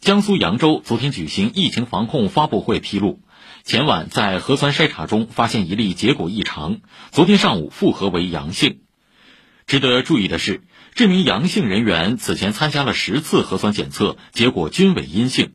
江苏扬州昨天举行疫情防控发布会披露前晚在核酸筛查中发现一例结果异常昨天上午复核为阳性。值得注意的是这名阳性人员此前参加了十次核酸检测结果均为阴性。